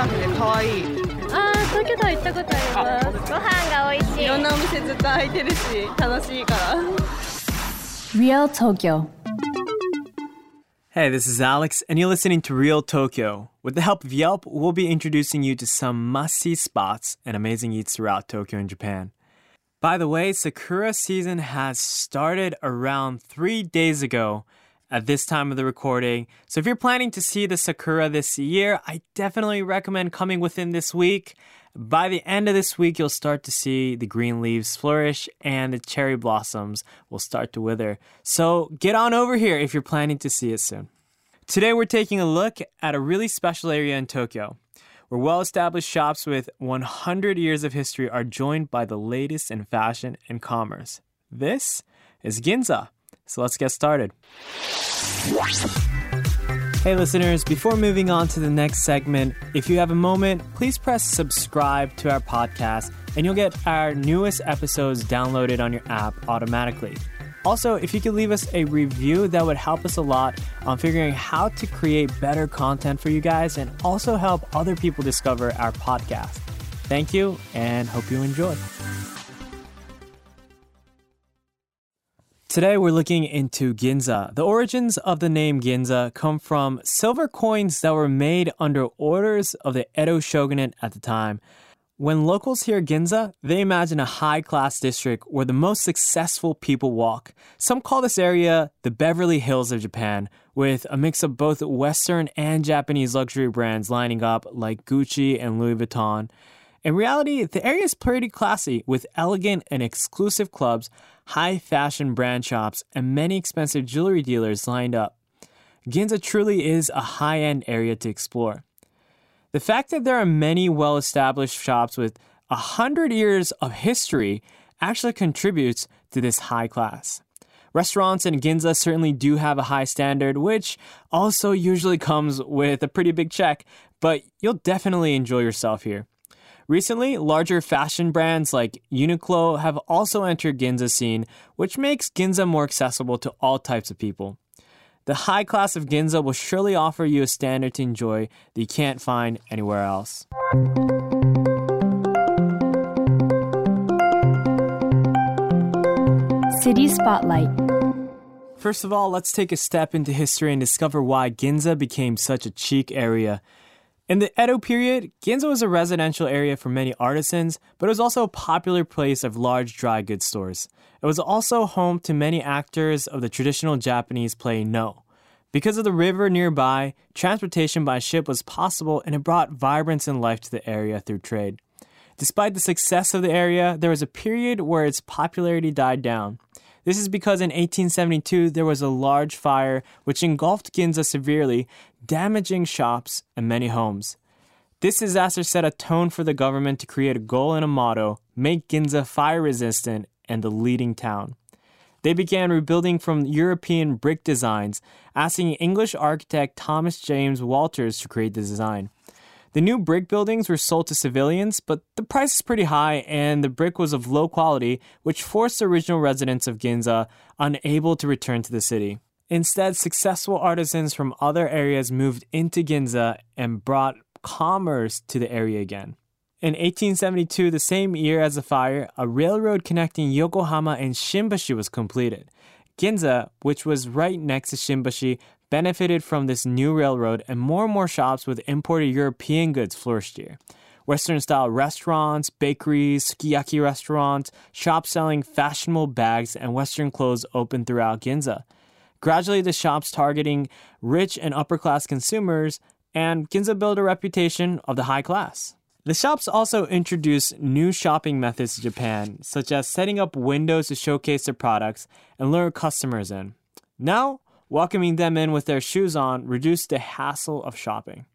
ラフルで可愛いあー東京タワー行ったことありますご飯が美味しいいろんなお店ずっと開いてるし楽しいから Real Tokyo Hey, this is Alex, and you're listening to Real Tokyo. With the help of Yelp, we'll be introducing you to some must see spots and amazing eats throughout Tokyo and Japan. By the way, Sakura season has started around three days ago at this time of the recording. So if you're planning to see the Sakura this year, I definitely recommend coming within this week. By the end of this week, you'll start to see the green leaves flourish and the cherry blossoms will start to wither. So get on over here if you're planning to see it soon. Today, we're taking a look at a really special area in Tokyo where well established shops with 100 years of history are joined by the latest in fashion and commerce. This is Ginza. So let's get started. Hey, listeners, before moving on to the next segment, if you have a moment, please press subscribe to our podcast and you'll get our newest episodes downloaded on your app automatically. Also, if you could leave us a review, that would help us a lot on figuring how to create better content for you guys and also help other people discover our podcast. Thank you and hope you enjoy. Today we're looking into Ginza. The origins of the name Ginza come from silver coins that were made under orders of the Edo shogunate at the time. When locals hear Ginza, they imagine a high class district where the most successful people walk. Some call this area the Beverly Hills of Japan, with a mix of both Western and Japanese luxury brands lining up like Gucci and Louis Vuitton. In reality, the area is pretty classy with elegant and exclusive clubs, high fashion brand shops, and many expensive jewelry dealers lined up. Ginza truly is a high end area to explore. The fact that there are many well established shops with a hundred years of history actually contributes to this high class. Restaurants in Ginza certainly do have a high standard, which also usually comes with a pretty big check, but you'll definitely enjoy yourself here. Recently, larger fashion brands like Uniqlo have also entered Ginza scene, which makes Ginza more accessible to all types of people. The high class of Ginza will surely offer you a standard to enjoy that you can't find anywhere else. City Spotlight First of all, let's take a step into history and discover why Ginza became such a chic area. In the Edo period, Ginza was a residential area for many artisans, but it was also a popular place of large dry goods stores. It was also home to many actors of the traditional Japanese play No. Because of the river nearby, transportation by ship was possible and it brought vibrance and life to the area through trade. Despite the success of the area, there was a period where its popularity died down. This is because in 1872 there was a large fire which engulfed Ginza severely, damaging shops and many homes. This disaster set a tone for the government to create a goal and a motto make Ginza fire resistant and the leading town. They began rebuilding from European brick designs, asking English architect Thomas James Waters to create the design. The new brick buildings were sold to civilians, but the price is pretty high and the brick was of low quality, which forced the original residents of Ginza unable to return to the city. Instead, successful artisans from other areas moved into Ginza and brought commerce to the area again. In 1872, the same year as the fire, a railroad connecting Yokohama and Shimbashi was completed. Ginza, which was right next to Shimbashi, benefited from this new railroad, and more and more shops with imported European goods flourished here. Western style restaurants, bakeries, sukiyaki restaurants, shops selling fashionable bags, and Western clothes opened throughout Ginza. Gradually, the shops targeting rich and upper class consumers, and Ginza built a reputation of the high class. The shops also introduced new shopping methods to Japan, such as setting up windows to showcase their products and lure customers in. Now, welcoming them in with their shoes on reduced the hassle of shopping.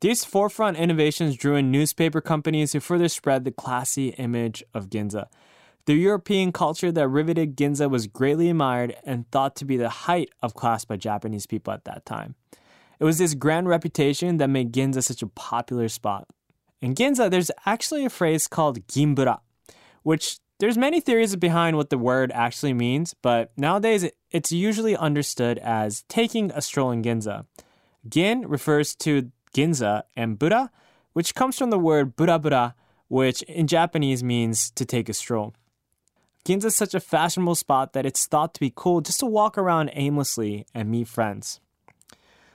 These forefront innovations drew in newspaper companies who further spread the classy image of Ginza. The European culture that riveted Ginza was greatly admired and thought to be the height of class by Japanese people at that time. It was this grand reputation that made Ginza such a popular spot. In Ginza, there's actually a phrase called gimbura, which there's many theories behind what the word actually means, but nowadays it's usually understood as taking a stroll in Ginza. Gin refers to Ginza and bura, which comes from the word burabura, which in Japanese means to take a stroll. Ginza is such a fashionable spot that it's thought to be cool just to walk around aimlessly and meet friends.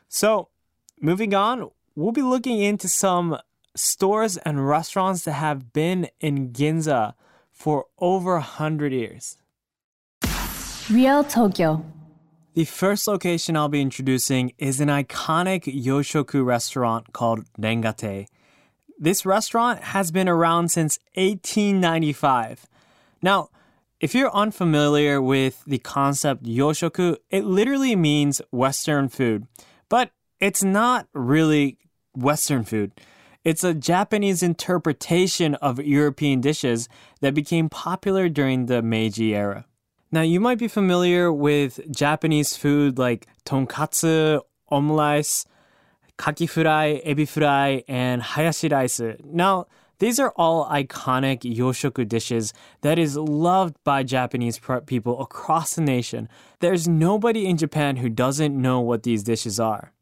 So, moving on, we'll be looking into some stores and restaurants that have been in Ginza for over 100 years. Real Tokyo. The first location I'll be introducing is an iconic Yoshoku restaurant called Rengatei. This restaurant has been around since 1895. Now, if you're unfamiliar with the concept Yoshoku, it literally means Western food, but it's not really Western food. It's a Japanese interpretation of European dishes that became popular during the Meiji era. Now, you might be familiar with Japanese food like tonkatsu, omurice, kaki fry, ebi fry, and hayashi rice. Now, these are all iconic yoshoku dishes that is loved by Japanese people across the nation. There's nobody in Japan who doesn't know what these dishes are.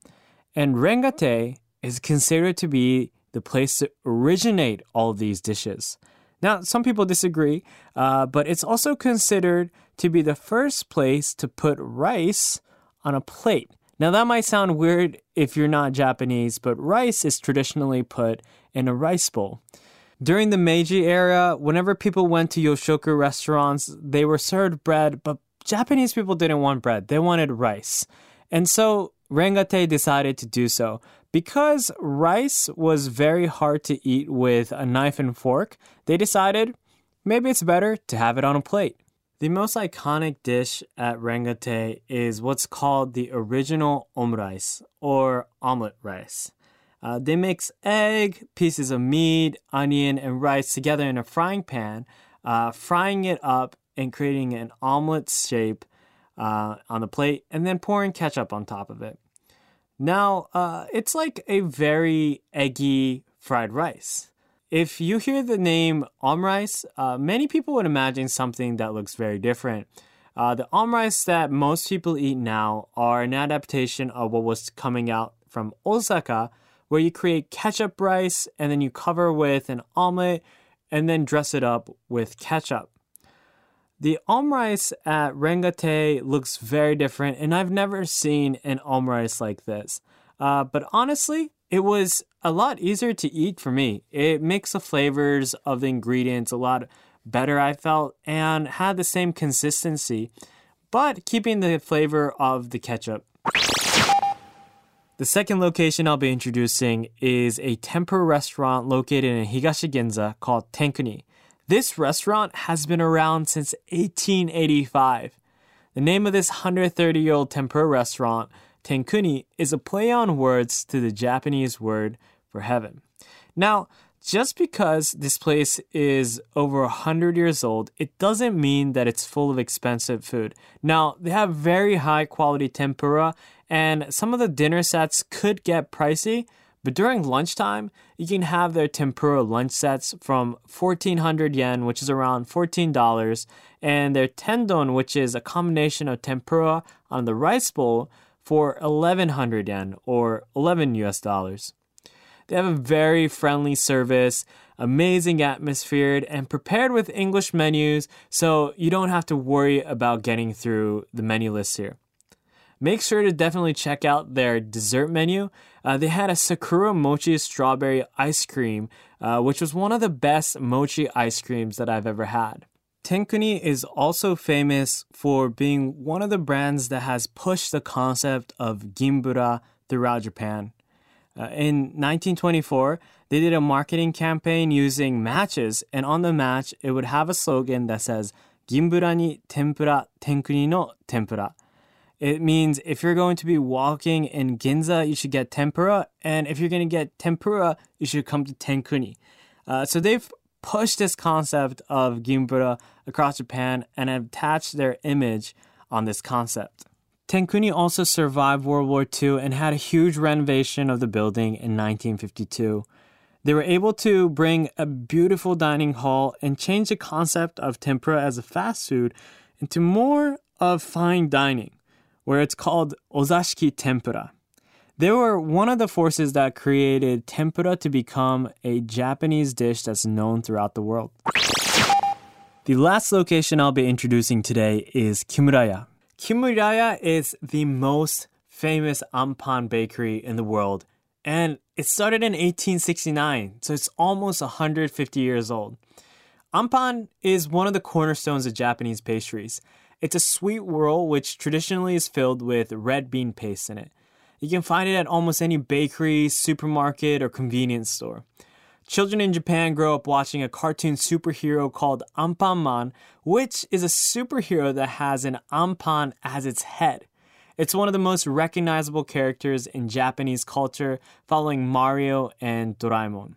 And Rengatei is considered to be the place to originate all these dishes. Now, some people disagree, uh, but it's also considered to be the first place to put rice on a plate. Now, that might sound weird if you're not Japanese, but rice is traditionally put in a rice bowl. During the Meiji era, whenever people went to Yoshoku restaurants, they were served bread, but Japanese people didn't want bread, they wanted rice. And so Rengatei decided to do so. Because rice was very hard to eat with a knife and fork, they decided maybe it's better to have it on a plate. The most iconic dish at Rengatei is what's called the original omurice or omelet rice. Uh, they mix egg, pieces of meat, onion, and rice together in a frying pan, uh, frying it up and creating an omelet shape uh, on the plate, and then pouring ketchup on top of it. Now, uh, it's like a very eggy fried rice. If you hear the name omrice, uh, many people would imagine something that looks very different. Uh, the omrice that most people eat now are an adaptation of what was coming out from Osaka, where you create ketchup rice and then you cover with an omelet and then dress it up with ketchup. The omrice at Rengatei looks very different, and I've never seen an omrice like this. Uh, but honestly, it was a lot easier to eat for me. It makes the flavors of the ingredients a lot better, I felt, and had the same consistency, but keeping the flavor of the ketchup. The second location I'll be introducing is a tempura restaurant located in Higashi Ginza called Tenkuni. This restaurant has been around since 1885. The name of this 130 year old tempura restaurant, Tenkuni, is a play on words to the Japanese word for heaven. Now, just because this place is over 100 years old, it doesn't mean that it's full of expensive food. Now, they have very high quality tempura, and some of the dinner sets could get pricey, but during lunchtime, you can have their tempura lunch sets from 1400 yen, which is around $14, and their tendon, which is a combination of tempura on the rice bowl, for 1100 yen or 11 US dollars. They have a very friendly service, amazing atmosphere, and prepared with English menus, so you don't have to worry about getting through the menu list here make sure to definitely check out their dessert menu. Uh, they had a Sakura Mochi strawberry ice cream, uh, which was one of the best mochi ice creams that I've ever had. Tenkuni is also famous for being one of the brands that has pushed the concept of gimbura throughout Japan. Uh, in 1924, they did a marketing campaign using matches, and on the match, it would have a slogan that says, Gimbura ni tempura, tenkuni no tempura. It means if you're going to be walking in Ginza, you should get tempura. And if you're going to get tempura, you should come to Tenkuni. Uh, so they've pushed this concept of Gimbura across Japan and attached their image on this concept. Tenkuni also survived World War II and had a huge renovation of the building in 1952. They were able to bring a beautiful dining hall and change the concept of tempura as a fast food into more of fine dining, where it's called ozashiki tempura. They were one of the forces that created tempura to become a Japanese dish that's known throughout the world. The last location I'll be introducing today is Kimuraya. Kimuraya is the most famous ampan bakery in the world, and it started in 1869, so it's almost 150 years old. Ampan is one of the cornerstones of Japanese pastries. It's a sweet whirl which traditionally is filled with red bean paste in it. You can find it at almost any bakery, supermarket, or convenience store. Children in Japan grow up watching a cartoon superhero called Anpanman, which is a superhero that has an Anpan as its head. It's one of the most recognizable characters in Japanese culture, following Mario and Doraemon.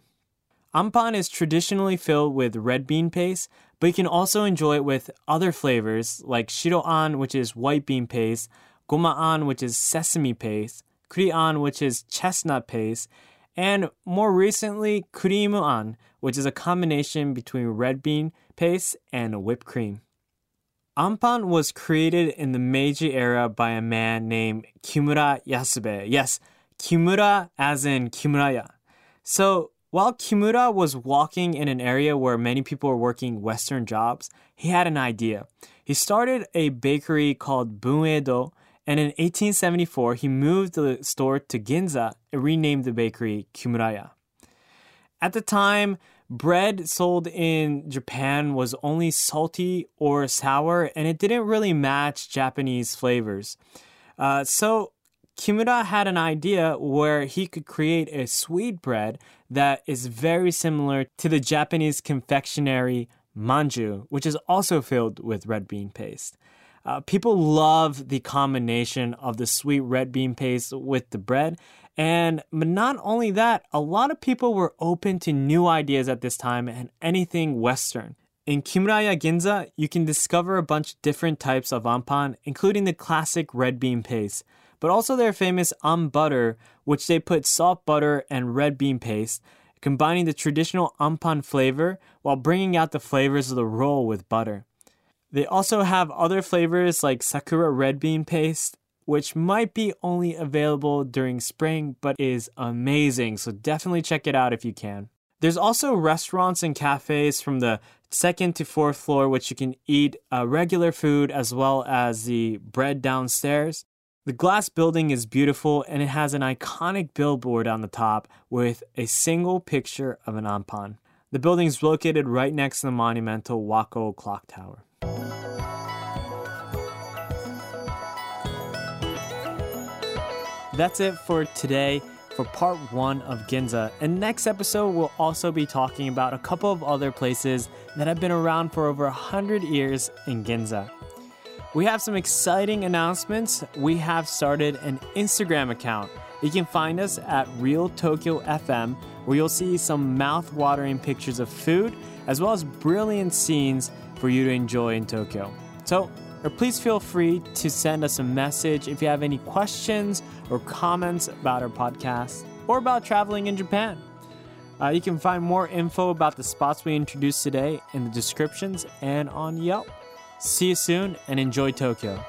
Anpan is traditionally filled with red bean paste, but you can also enjoy it with other flavors like shiro-an, which is white bean paste, goma-an, which is sesame paste, kuri-an, which is chestnut paste, and more recently, kurimu-an, which is a combination between red bean paste and whipped cream. Ampan was created in the Meiji era by a man named Kimura Yasubei. Yes, Kimura as in Kimuraya. So while Kimura was walking in an area where many people were working Western jobs, he had an idea. He started a bakery called Bun'eido, and in 1874 he moved the store to Ginza and renamed the bakery Kimuraya. At the time, bread sold in Japan was only salty or sour, and it didn't really match Japanese flavors. Uh, so Kimura had an idea where he could create a sweet bread that is very similar to the Japanese confectionery manju, which is also filled with red bean paste. Uh, people love the combination of the sweet red bean paste with the bread, and not only that, a lot of people were open to new ideas at this time and anything Western. In Kimuraya Ginza, you can discover a bunch of different types of ampan, including the classic red bean paste, but also their famous am butter, which they put salt butter and red bean paste, combining the traditional ampan flavor while bringing out the flavors of the roll with butter. They also have other flavors like sakura red bean paste which might be only available during spring but is amazing. So definitely check it out if you can. There's also restaurants and cafes from the second to fourth floor, which you can eat uh, regular food as well as the bread downstairs. The glass building is beautiful and it has an iconic billboard on the top with a single picture of an ampan. The building is located right next to the monumental Wako clock tower. That's it for today for part one of Ginza. And next episode, we'll also be talking about a couple of other places that have been around for over 100 years in Ginza. We have some exciting announcements. We have started an Instagram account. You can find us at Real Tokyo FM, where you'll see some mouth-watering pictures of food, as well as brilliant scenes for you to enjoy in Tokyo. So or please feel free to send us a message if you have any questions or comments about our podcast or about traveling in Japan. Uh, you can find more info about the spots we introduced today in the descriptions and on Yelp. See you soon and enjoy Tokyo.